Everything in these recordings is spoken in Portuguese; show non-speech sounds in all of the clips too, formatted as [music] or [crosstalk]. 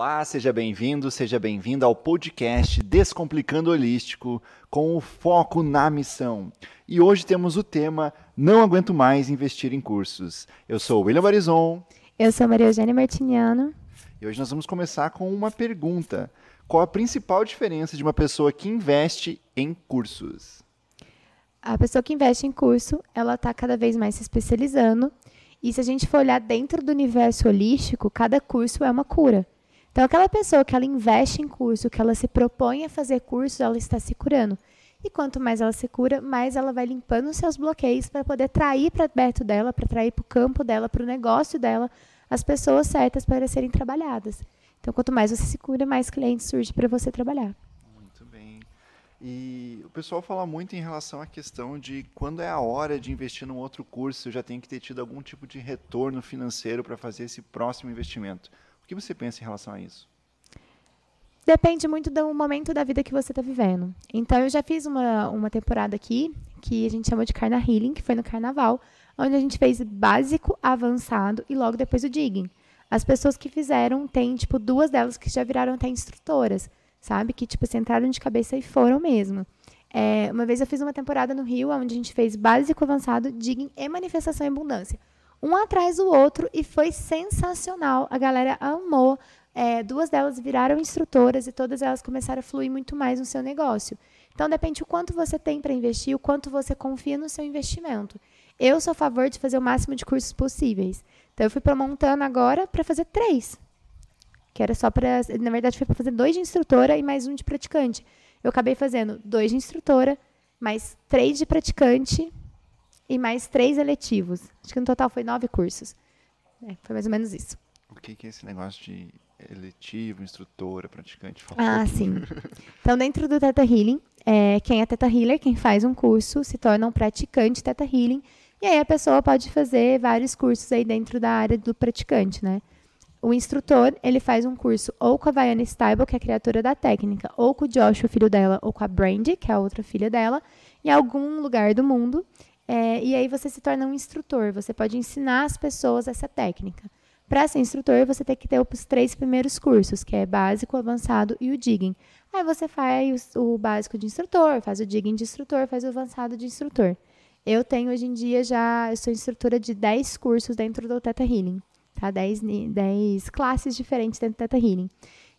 Olá, seja bem-vindo, seja bem-vinda ao podcast Descomplicando Holístico com o foco na missão. E hoje temos o tema Não aguento mais investir em cursos. Eu sou o William Barizon. Eu sou Maria Eugênia Martiniano. E hoje nós vamos começar com uma pergunta. Qual a principal diferença de uma pessoa que investe em cursos? A pessoa que investe em curso, ela está cada vez mais se especializando. E se a gente for olhar dentro do universo holístico, cada curso é uma cura. Então, aquela pessoa que ela investe em curso, que ela se propõe a fazer curso, ela está se curando. E quanto mais ela se cura, mais ela vai limpando os seus bloqueios para poder trair para perto dela, para trair para o campo dela, para o negócio dela, as pessoas certas para serem trabalhadas. Então, quanto mais você se cura, mais clientes surgem para você trabalhar. Muito bem. E o pessoal fala muito em relação à questão de quando é a hora de investir num outro curso, já tenho que ter tido algum tipo de retorno financeiro para fazer esse próximo investimento que você pensa em relação a isso? Depende muito do momento da vida que você está vivendo. Então, eu já fiz uma, uma temporada aqui, que a gente chamou de Carna Healing, que foi no carnaval, onde a gente fez básico, avançado e logo depois o digging. As pessoas que fizeram, tem, tipo, duas delas que já viraram até instrutoras, sabe? Que, tipo, entraram de cabeça e foram mesmo. É, uma vez eu fiz uma temporada no Rio, onde a gente fez básico, avançado, digging e manifestação em abundância um atrás do outro e foi sensacional. A galera amou. É, duas delas viraram instrutoras e todas elas começaram a fluir muito mais no seu negócio. Então depende o quanto você tem para investir, o quanto você confia no seu investimento. Eu sou a favor de fazer o máximo de cursos possíveis. Então eu fui para montando agora para fazer três. Que era só para. Na verdade, foi para fazer dois de instrutora e mais um de praticante. Eu acabei fazendo dois de instrutora, mais três de praticante e mais três eletivos. Acho que no total foi nove cursos. É, foi mais ou menos isso. O que, que é esse negócio de eletivo, instrutora, praticante? Ah, sim. [laughs] Então, dentro do Teta Healing, é, quem é Teta Healer, quem faz um curso, se torna um praticante Teta Healing. E aí a pessoa pode fazer vários cursos aí dentro da área do praticante, né? O instrutor, ele faz um curso ou com a Vaiana Stable, que é a criatura da técnica, ou com o Josh, o filho dela, ou com a Brandy, que é a outra filha dela, em algum lugar do mundo. É, e aí você se torna um instrutor, você pode ensinar as pessoas essa técnica. Para ser instrutor, você tem que ter os três primeiros cursos, que é básico, avançado e o digging. Aí você faz o, básico de instrutor, faz o digging de instrutor, faz o avançado de instrutor. Eu tenho hoje em dia já, eu sou instrutora de 10 cursos dentro do Teta Healing, tá? 10, 10 classes diferentes dentro do Teta Healing.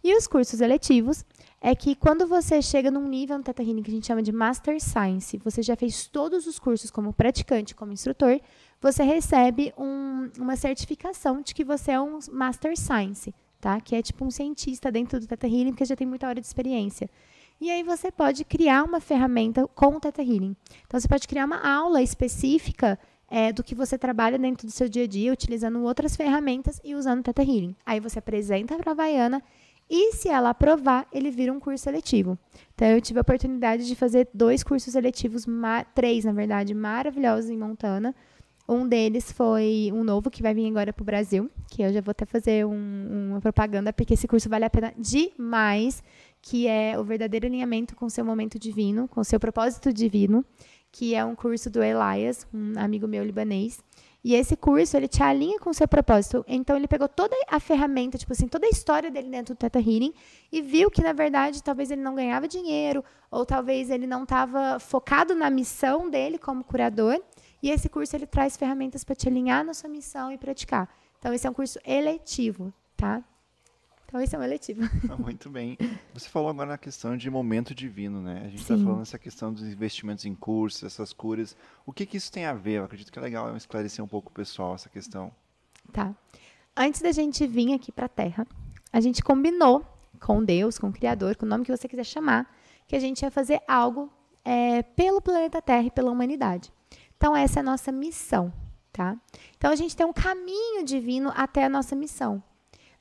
E os cursos eletivos é que quando você chega num nível no Teta Healing que a gente chama de Master Science, você já fez todos os cursos como praticante, como instrutor, você recebe um, uma certificação de que você é um Master Science, tá? Que é tipo um cientista dentro do Teta Healing, porque já tem muita hora de experiência. E aí você pode criar uma ferramenta com o Teta Healing. Então você pode criar uma aula específica é, do que você trabalha dentro do seu dia a dia, utilizando outras ferramentas e usando o Teta Healing. Aí você apresenta para a Vaiana e se ela aprovar, ele vira um curso seletivo. Então, eu tive a oportunidade de fazer dois cursos seletivos, três, na verdade, maravilhosos em Montana. Um deles foi um novo que vai vir agora para o Brasil, que eu já vou até fazer um, uma propaganda, porque esse curso vale a pena demais, que é o verdadeiro alinhamento com seu momento divino, com seu propósito divino, que é um curso do Elias, um amigo meu libanês. E esse curso, ele te alinha com o seu propósito. Então, ele pegou toda a ferramenta, tipo assim, toda a história dele dentro do Teta Healing e viu que, na verdade, talvez ele não ganhava dinheiro ou talvez ele não estava focado na missão dele como curador. E esse curso, ele traz ferramentas para te alinhar na sua missão e praticar. Então, esse é um curso eletivo, tá? Então, esse é um eletivo. Ah, muito bem. Você falou agora na questão de momento divino, né? A gente está falando essa questão dos investimentos em cursos, essas curas. O que, que isso tem a ver? Eu acredito que é legal esclarecer um pouco o pessoal essa questão. Tá. Antes da gente vir aqui para a Terra, a gente combinou com Deus, com o Criador, com o nome que você quiser chamar, que a gente ia fazer algo é, pelo planeta Terra e pela humanidade. Então, essa é a nossa missão, tá? Então, a gente tem um caminho divino até a nossa missão.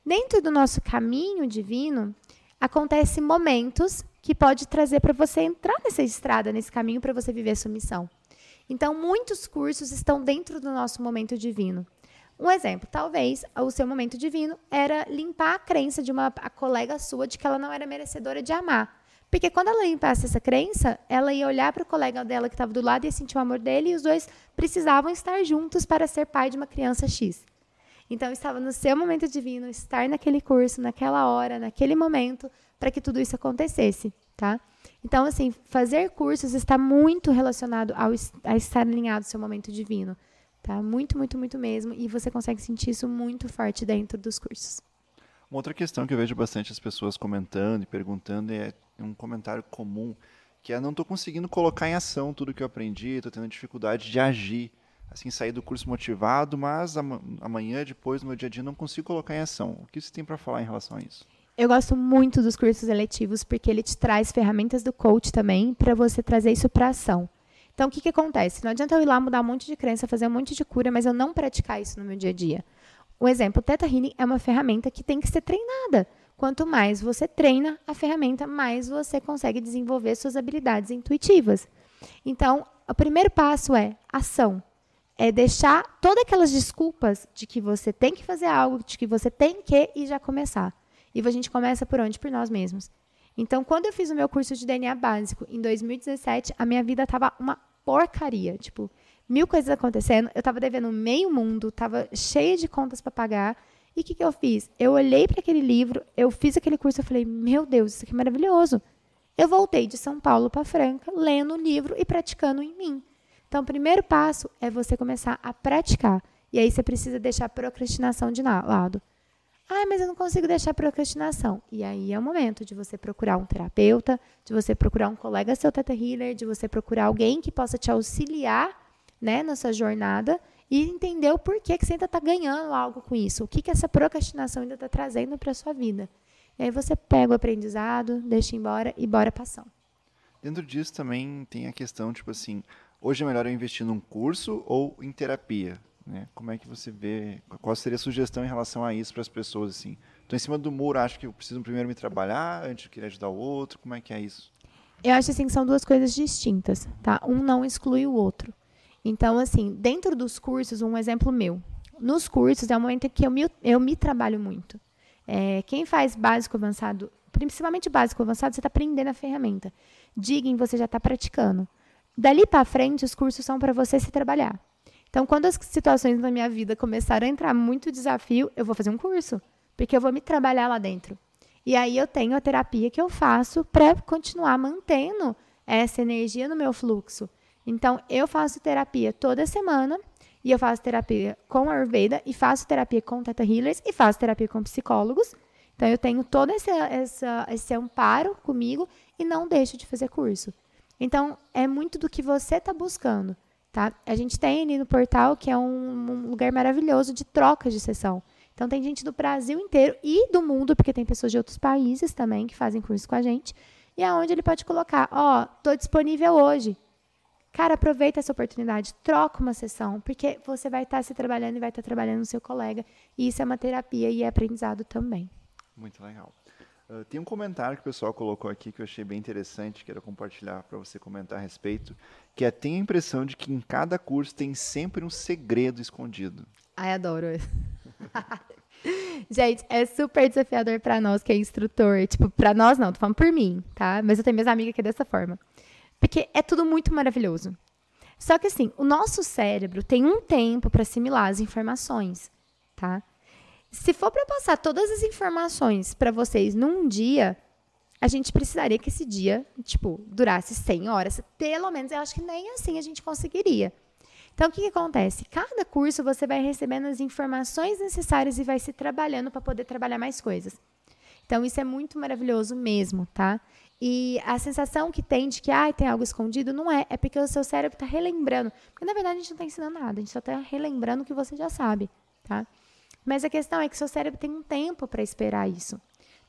Dentro do nosso caminho divino, acontecem momentos que pode trazer para você entrar nessa estrada, nesse caminho para você viver sua missão. Então, muitos cursos estão dentro do nosso momento divino. Um exemplo, talvez o seu momento divino era limpar a crença de uma colega sua de que ela não era merecedora de amar. Porque quando ela limpasse essa crença, ela ia olhar para o colega dela que estava do lado e ia sentir o amor dele e os dois precisavam estar juntos para ser pai de uma criança X. Então, estava no seu momento divino estar naquele curso, naquela hora, naquele momento, para que tudo isso acontecesse, tá? Então, assim, fazer cursos está muito relacionado ao a estar alinhado ao seu momento divino, tá? Muito, muito, muito mesmo. E você consegue sentir isso muito forte dentro dos cursos. Uma outra questão que eu vejo bastante as pessoas comentando e perguntando é um comentário comum, que é não estou conseguindo colocar em ação tudo que eu aprendi, estou tendo dificuldade de agir assim, sair do curso motivado, mas amanhã, depois, no meu dia a dia, não consigo colocar em ação. O que você tem para falar em relação a isso? Eu gosto muito dos cursos eletivos porque ele te traz ferramentas do coach também para você trazer isso para ação. Então, o que, que acontece? Não adianta eu ir lá mudar um monte de crença, fazer um monte de cura, mas eu não praticar isso no meu dia a dia. Um exemplo, o Theta Healing é uma ferramenta que tem que ser treinada. Quanto mais você treina a ferramenta, mais você consegue desenvolver suas habilidades intuitivas. Então, o primeiro passo é ação é deixar todas aquelas desculpas de que você tem que fazer algo, de que você tem que e já começar. E a gente começa por onde? Por nós mesmos. Então, quando eu fiz o meu curso de DNA básico em 2017, a minha vida estava uma porcaria, tipo, mil coisas acontecendo, eu estava devendo meio mundo, estava cheia de contas para pagar. E o que, que eu fiz? Eu olhei para aquele livro, eu fiz aquele curso, eu falei, meu Deus, isso aqui é maravilhoso. Eu voltei de São Paulo para Franca, lendo o livro e praticando em mim. Então, o primeiro passo é você começar a praticar. E aí você precisa deixar a procrastinação de lado. Ah, mas eu não consigo deixar a procrastinação. E aí é o momento de você procurar um terapeuta, de você procurar um colega seu Teta Healer, de você procurar alguém que possa te auxiliar né, na sua jornada e entender o porquê que você ainda está ganhando algo com isso. O que, que essa procrastinação ainda está trazendo para a sua vida. E aí você pega o aprendizado, deixa embora e bora para ação. Dentro disso também tem a questão, tipo assim, Hoje é melhor eu investir num curso ou em terapia? Né? Como é que você vê? Qual seria a sugestão em relação a isso para as pessoas? Assim? Estou em cima do muro, acho que eu preciso primeiro me trabalhar antes de querer ajudar o outro. Como é que é isso? Eu acho assim que são duas coisas distintas, tá? Um não exclui o outro. Então, assim, dentro dos cursos, um exemplo meu. Nos cursos é o momento que eu me, eu me trabalho muito. É, quem faz básico avançado, principalmente básico avançado, você está aprendendo a ferramenta. Digam, você já está praticando. Dali para frente, os cursos são para você se trabalhar. Então, quando as situações na minha vida começarem a entrar muito desafio, eu vou fazer um curso, porque eu vou me trabalhar lá dentro. E aí eu tenho a terapia que eu faço para continuar mantendo essa energia no meu fluxo. Então, eu faço terapia toda semana, e eu faço terapia com Ayurveda, e faço terapia com Teta Healers, e faço terapia com psicólogos. Então, eu tenho todo esse, essa, esse amparo comigo e não deixo de fazer curso. Então, é muito do que você está buscando. Tá? A gente tem ali no portal que é um, um, lugar maravilhoso de troca de sessão. Então, tem gente do Brasil inteiro e do mundo, porque tem pessoas de outros países também que fazem curso com a gente. E aonde ele pode colocar, ó, oh, estou disponível hoje. Cara, aproveita essa oportunidade, troca uma sessão, porque você vai estar tá se trabalhando e vai estar tá trabalhando no seu colega. E isso é uma terapia e é aprendizado também. Muito legal. Uh, tem um comentário que o pessoal colocou aqui que eu achei bem interessante, quero compartilhar para você comentar a respeito, que é tem a impressão de que em cada curso tem sempre um segredo escondido. Ai, adoro. [laughs] Gente, é super desafiador para nós que é instrutor. Tipo, para nós não, tô falando por mim, tá? Mas eu tenho minhas amigas que é dessa forma. Porque é tudo muito maravilhoso. Só que assim, o nosso cérebro tem um tempo para assimilar as informações, tá? Se for para passar todas as informações para vocês num dia, a gente precisaria que esse dia, tipo, durasse 100 horas. Pelo menos, eu acho que nem assim a gente conseguiria. Então, o que, que acontece? Cada curso você vai recebendo as informações necessárias e vai se trabalhando para poder trabalhar mais coisas. Então, isso é muito maravilhoso mesmo, tá? E a sensação que tem de que ah, tem algo escondido, não é. É porque o seu cérebro está relembrando. Porque, na verdade, a gente não está ensinando nada. A gente só está relembrando o que você já sabe, tá? Mas a questão é que seu cérebro tem um tempo para esperar isso.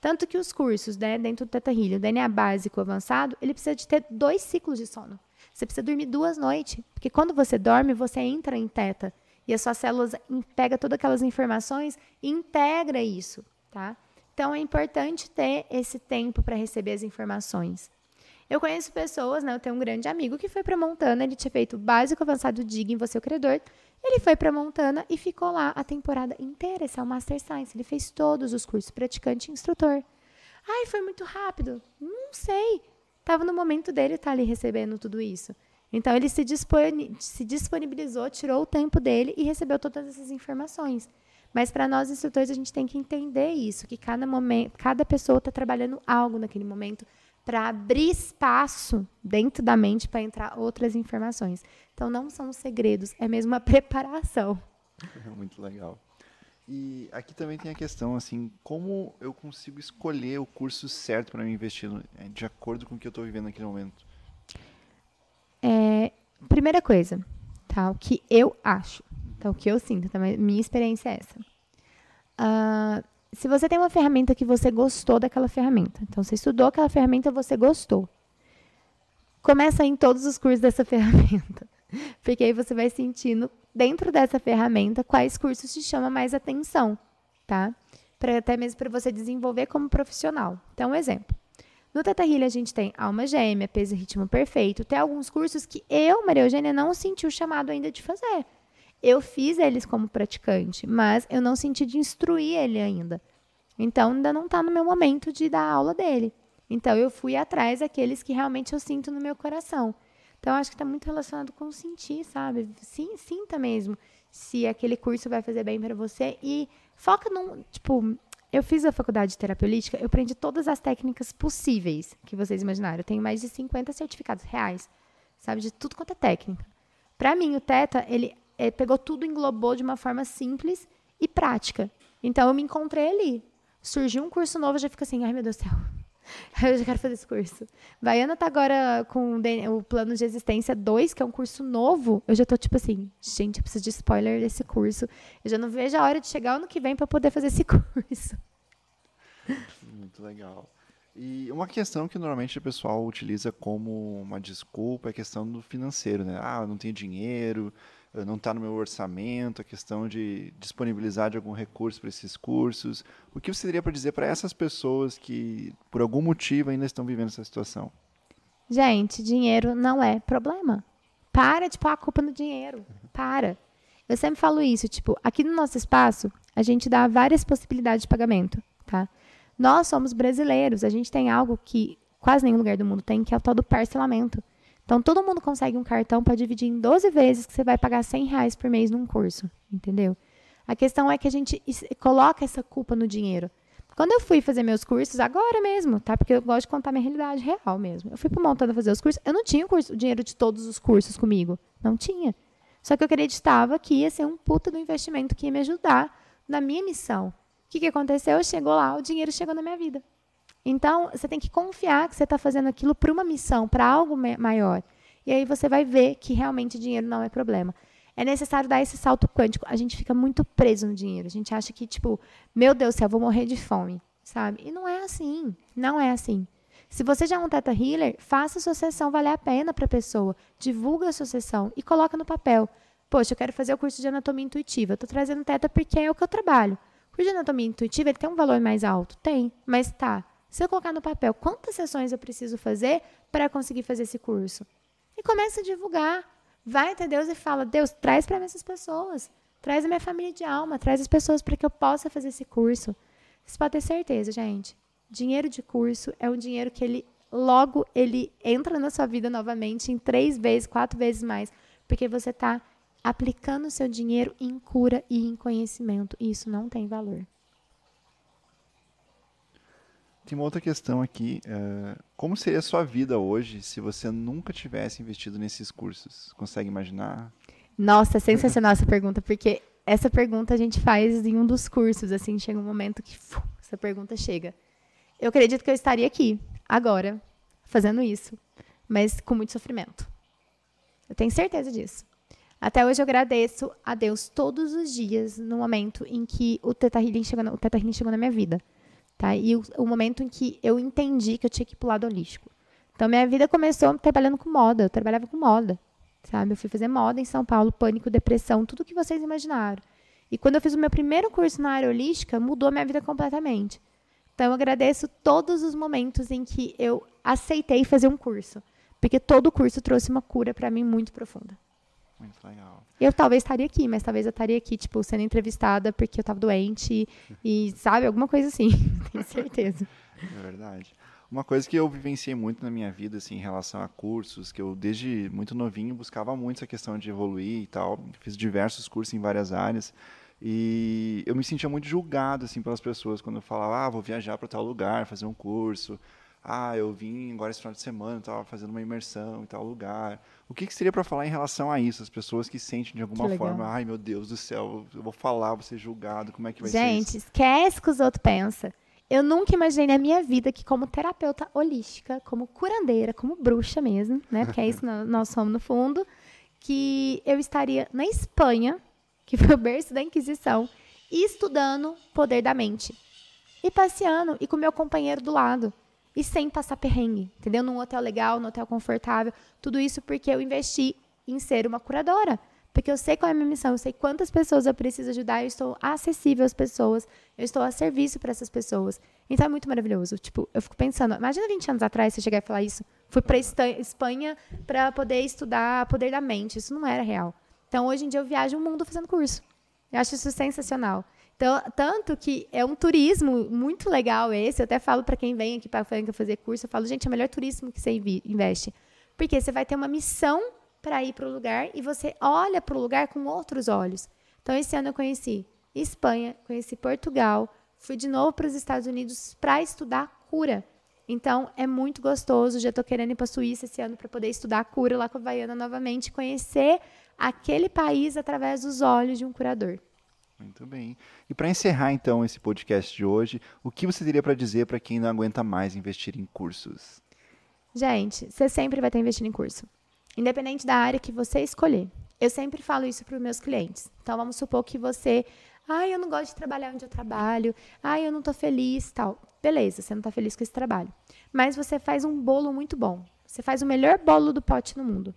Tanto que os cursos né, dentro do Teta Healing, o DNA básico avançado, ele precisa de ter dois ciclos de sono. Você precisa dormir duas noites, porque quando você dorme, você entra em teta e as suas células pega todas aquelas informações e integra isso, tá? Então é importante ter esse tempo para receber as informações. Eu conheço pessoas, né? Eu tenho um grande amigo que foi para Montana, ele tinha feito básico avançado DIG em Você o Credor, ele foi para Montana e ficou lá a temporada inteira. Esse é o Master Science. Ele fez todos os cursos, praticante e instrutor. Ai, foi muito rápido. Não sei. Estava no momento dele estar tá ali recebendo tudo isso. Então, ele se, disponibilizou, tirou o tempo dele e recebeu todas essas informações. Mas para nós instrutores a gente tem que entender isso, que cada momento, cada pessoa está trabalhando algo naquele momento para abrir espaço dentro da mente para entrar outras informações. Então não são segredos, é mesmo uma [laughs] preparação. Muito legal. E aqui também tem a questão assim, como eu consigo escolher o curso certo para me investir é, de acordo com o que eu estou vivendo naquele momento? É, primeira coisa, tá? O que eu acho, tá? O que eu sinto, tá? Minha experiência é essa. Uh, se você tem uma ferramenta que você gostou daquela ferramenta, então você estudou aquela ferramenta, você gostou. Começa em todos os cursos dessa [laughs] ferramenta, porque aí você vai sentindo dentro dessa ferramenta quais cursos te chamam mais atenção, tá? Para até mesmo para você desenvolver como profissional. Então, um exemplo. No Teta a gente tem alma gêmea, peso e ritmo perfeito. Tem alguns cursos que eu, Maria Eugênia, não senti o chamado ainda de fazer. Eu fiz eles como praticante, mas eu não senti de instruir ele ainda. Então, ainda não está no meu momento de dar aula dele. Então, eu fui atrás daqueles que realmente eu sinto no meu coração. Então, acho que está muito relacionado com sentir, sabe? Sim, sinta mesmo se aquele curso vai fazer bem para você e foca num, tipo, eu fiz a faculdade de terapia holística, eu aprendi todas as técnicas possíveis que vocês imaginaram. Eu tenho mais de 50 certificados reais, sabe, de tudo quanto é técnica. Para mim, o Teta, ele é, pegou tudo, englobou de uma forma simples e prática. Então, eu me encontrei ali. Surgiu um curso novo, eu já fico assim, ai meu Deus do céu, [laughs] eu já quero fazer esse curso. Baiana tá agora com o plano de existência 2, que é um curso novo. Eu já tô tipo assim, gente, eu preciso de spoiler desse curso. Eu já não vejo a hora de chegar ano que vem para poder fazer esse [laughs] curso. Muito legal. E uma questão que normalmente o pessoal utiliza como uma desculpa é a questão do financeiro, né? Ah, eu não tenho dinheiro, não está no meu orçamento, a questão de disponibilizar de algum recurso para esses cursos. O que você teria para dizer para essas pessoas que, por algum motivo, ainda estão vivendo essa situação? Gente, dinheiro não é problema. Para de pôr a culpa no dinheiro. Para. Eu sempre falo isso, tipo, aqui no nosso espaço, a gente dá várias possibilidades de pagamento, tá? Nós somos brasileiros, a gente tem algo que quase nenhum lugar do mundo tem, que é o tal do parcelamento. Então, todo mundo consegue um cartão para dividir em 12 vezes que você vai pagar 100 reais por mês num curso, entendeu? A questão é que a gente coloca essa culpa no dinheiro. Quando eu fui fazer meus cursos, agora mesmo, tá? Porque eu gosto de contar minha realidade real mesmo. Eu fui para Montana fazer os cursos, eu não tinha o, curso, o dinheiro de todos os cursos comigo. Não tinha. Só que eu acreditava que ia ser um puta do investimento que ia me ajudar na minha missão. O que, que aconteceu? Chegou lá, o dinheiro chegou na minha vida. Então, você tem que confiar que você está fazendo aquilo para uma missão, para algo maior. E aí você vai ver que realmente dinheiro não é problema. É necessário dar esse salto quântico. A gente fica muito preso no dinheiro. A gente acha que, tipo, meu Deus do céu, vou morrer de fome, sabe? E não é assim. Não é assim. Se você já é um Teta Healer, faça a sua sessão valer a pena para a pessoa. Divulga a sua sessão e coloca no papel. Poxa, eu quero fazer o curso de anatomia intuitiva. Eu estou trazendo Teta porque é o que eu trabalho. O curso de anatomia intuitiva ele tem um valor mais alto? Tem. Mas tá. Se eu colocar no papel quantas sessões eu preciso fazer para conseguir fazer esse curso? E começa a divulgar. Vai até Deus e fala: Deus, traz para mim essas pessoas. Traz a minha família de alma. Traz as pessoas para que eu possa fazer esse curso. Vocês podem ter certeza, gente. Dinheiro de curso é um dinheiro que ele logo ele entra na sua vida novamente em três vezes, quatro vezes mais, porque você está aplicando o seu dinheiro em cura e em conhecimento. E isso não tem valor. Tem uma outra questão aqui. Uh, como seria a sua vida hoje se você nunca tivesse investido nesses cursos? Consegue imaginar? Nossa, é sensacional essa pergunta, porque essa pergunta a gente faz em um dos cursos, assim, chega um momento que fu, essa pergunta chega. Eu acredito que eu estaria aqui, agora, fazendo isso, mas com muito sofrimento. Eu tenho certeza disso. Até hoje eu agradeço a Deus todos os dias no momento em que o Teta Healing chegou, o Teta Healing chegou na minha vida. Tá? E o, o, momento em que eu entendi que eu tinha que ir pro lado holístico. Então, minha vida começou trabalhando com moda. Eu trabalhava com moda, sabe? Eu fui fazer moda em São Paulo, pânico, depressão, tudo que vocês imaginaram. E quando eu fiz o meu primeiro curso na área holística, mudou minha vida completamente. Então, eu agradeço todos os momentos em que eu aceitei fazer um curso. Porque todo curso trouxe uma cura para mim muito profunda. Muito legal. Eu talvez estaria aqui, mas talvez eu estaria aqui, tipo, sendo entrevistada porque eu estava doente e, sabe, alguma coisa assim. [laughs] Tenho certeza. É verdade. Uma coisa que eu vivenciei muito na minha vida, assim, em relação a cursos, que eu desde muito novinho buscava muito essa questão de evoluir e tal. Fiz diversos cursos em várias áreas. E eu me sentia muito julgado assim pelas pessoas quando eu falava, ah, vou viajar para tal lugar, fazer um curso. Ah, eu vim agora esse final de semana, estava fazendo uma imersão em tal lugar. O que, que seria para falar em relação a isso? As pessoas que sentem de alguma forma, ai meu Deus do céu, eu vou falar, vou ser julgado, como é que vai Gente, ser Gente, esquece o que os outros pensam. Eu nunca imaginei na minha vida que, como terapeuta holística, como curandeira, como bruxa mesmo, né? Porque é isso que nós somos no fundo, que eu estaria na Espanha, que foi o berço da Inquisição, estudando poder da mente. E passeando, e com meu companheiro do lado e sem passar perrengue, entendeu? Num hotel legal, num hotel confortável. Tudo isso porque eu investi em ser uma curadora. Porque eu sei qual é a minha missão, eu sei quantas pessoas eu preciso ajudar, eu estou acessível às pessoas, eu estou a serviço para essas pessoas. Então é muito maravilhoso. Tipo, eu fico pensando, imagina 20 anos atrás você chegar e falar isso. Fui para Espanha para poder estudar poder da mente. Isso não era real. Então hoje em dia eu viajo o mundo fazendo curso. Eu acho isso sensacional. Então, tanto que é um turismo muito legal esse. Eu até falo para quem vem aqui para a Franca fazer curso, eu falo, gente, é o melhor turismo que você investe. Porque você vai ter uma missão para ir para o lugar e você olha para o lugar com outros olhos. Então, esse ano eu conheci Espanha, conheci Portugal, fui de novo para os Estados Unidos para estudar cura. Então, é muito gostoso. Já estou querendo ir para a Suíça esse ano para poder estudar cura lá com a Havaiana novamente, conhecer aquele país através dos olhos de um curador. Muito bem. E para encerrar então esse podcast de hoje, o que você teria para dizer para quem não aguenta mais investir em cursos? Gente, você sempre vai estar investindo em curso, independente da área que você escolher. Eu sempre falo isso para os meus clientes. Então vamos supor que você, ah, eu não gosto de trabalhar onde eu trabalho, ah, eu não estou feliz, tal. Beleza, você não está feliz com esse trabalho, mas você faz um bolo muito bom. Você faz o melhor bolo do pote no mundo.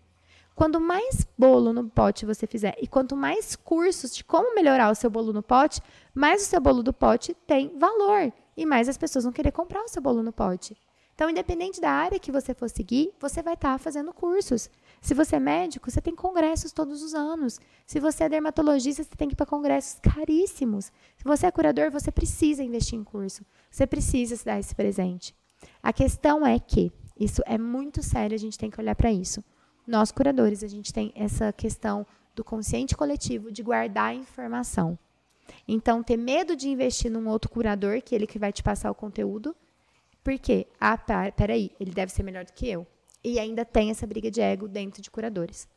Quanto mais bolo no pote você fizer e quanto mais cursos de como melhorar o seu bolo no pote, mais o seu bolo do pote tem valor e mais as pessoas vão querer comprar o seu bolo no pote. Então, independente da área que você for seguir, você vai estar tá fazendo cursos. Se você é médico, você tem congressos todos os anos. Se você é dermatologista, você tem que ir para congressos caríssimos. Se você é curador, você precisa investir em curso. Você precisa se dar esse presente. A questão é que isso é muito sério, a gente tem que olhar para isso. Nós, curadores, a gente tem essa questão do consciente coletivo de guardar a informação. Então, ter medo de investir num outro curador, que ele que vai te passar o conteúdo, porque, ah, peraí, ele deve ser melhor do que eu. E ainda tem essa briga de ego dentro de curadores.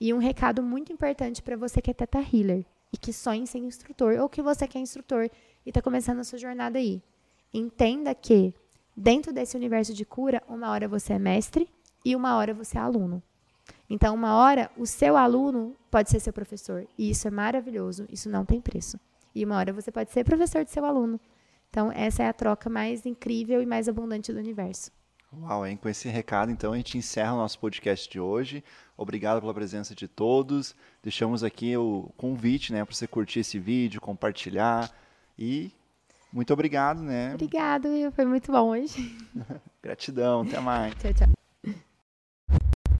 E um recado muito importante para você que é teta healer e que sonha em ser instrutor, ou que você quer é instrutor e está começando a sua jornada aí. Entenda que, dentro desse universo de cura, uma hora você é mestre e uma hora você é aluno. Então, uma hora, o seu aluno pode ser seu professor. E isso é maravilhoso, isso não tem preço. E uma hora você pode ser professor de seu aluno. Então, essa é a troca mais incrível e mais abundante do universo. Uau, hein? Com esse recado, então, a gente encerra o nosso podcast de hoje. Obrigado pela presença de todos. Deixamos aqui o convite, né, para você curtir esse vídeo, compartilhar e muito obrigado, né? Obrigado, foi muito bom hoje. [laughs] Gratidão, até mais. tchau, tchau.